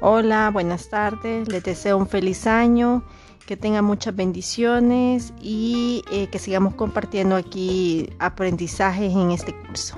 Hola, buenas tardes. Les deseo un feliz año, que tengan muchas bendiciones y eh, que sigamos compartiendo aquí aprendizajes en este curso.